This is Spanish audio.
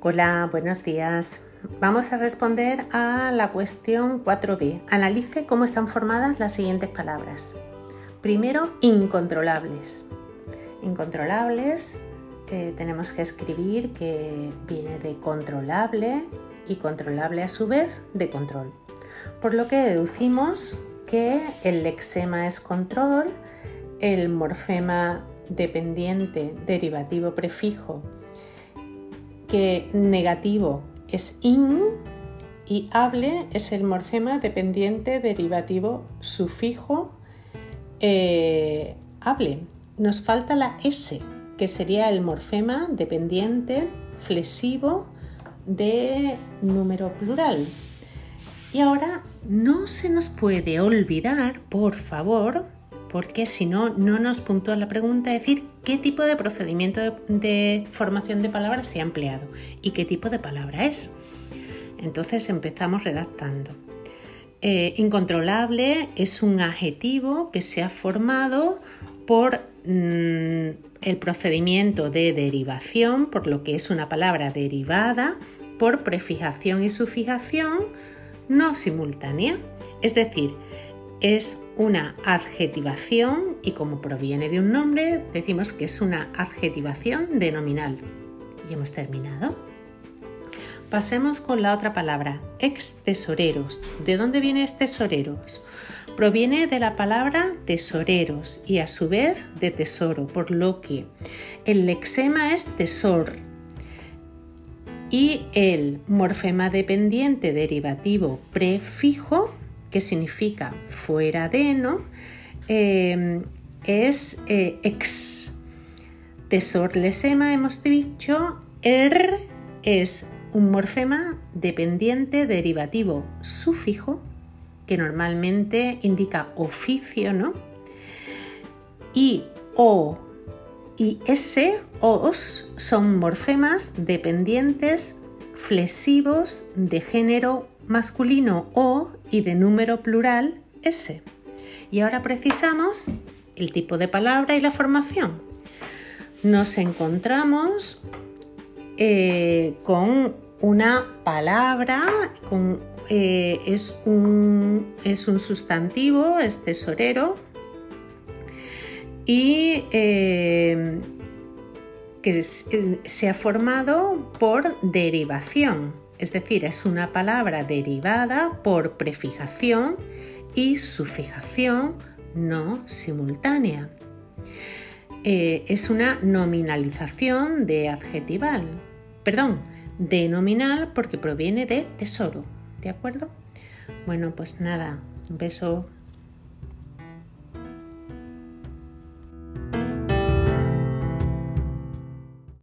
Hola, buenos días. Vamos a responder a la cuestión 4b. Analice cómo están formadas las siguientes palabras. Primero, incontrolables. Incontrolables eh, tenemos que escribir que viene de controlable y controlable a su vez de control. Por lo que deducimos que el lexema es control, el morfema dependiente derivativo prefijo que negativo es in y hable es el morfema dependiente derivativo sufijo eh, hable. Nos falta la S, que sería el morfema dependiente flexivo de número plural. Y ahora no se nos puede olvidar, por favor, porque si no, no nos puntúa la pregunta, decir qué tipo de procedimiento de, formación de palabras se ha empleado y qué tipo de palabra es. Entonces empezamos redactando. Eh, incontrolable es un adjetivo que se ha formado por mm, el procedimiento de derivación, por lo que es una palabra derivada, por prefijación y sufijación no simultánea. Es decir, es una adjetivación y como proviene de un nombre, decimos que es una adjetivación de nominal. Y hemos terminado. Pasemos con la otra palabra, ex tesoreros. ¿De dónde viene tesoreros? Proviene de la palabra tesoreros y a su vez de tesoro, por lo que el lexema es tesor y el morfema dependiente derivativo prefijo que significa fuera de, ¿no? Em, es eh, ex. Tesor lesema, hemos dicho, er es un morfema dependiente derivativo sufijo, que normalmente indica oficio, ¿no? Y o y s, os, son morfemas dependientes flexivos de género masculino o y de número plural s. Y ahora precisamos el tipo de palabra y la formación. Nos encontramos eh, con una palabra, eh, es, un, es, un, sustantivo, es tesorero, y eh, que se ha formado por derivación es decir, es una palabra derivada por prefijación y sufijación no simultánea. Eh, es una nominalización de adjetival, perdón, de nominal porque proviene de tesoro, ¿de acuerdo? Bueno, pues nada, un beso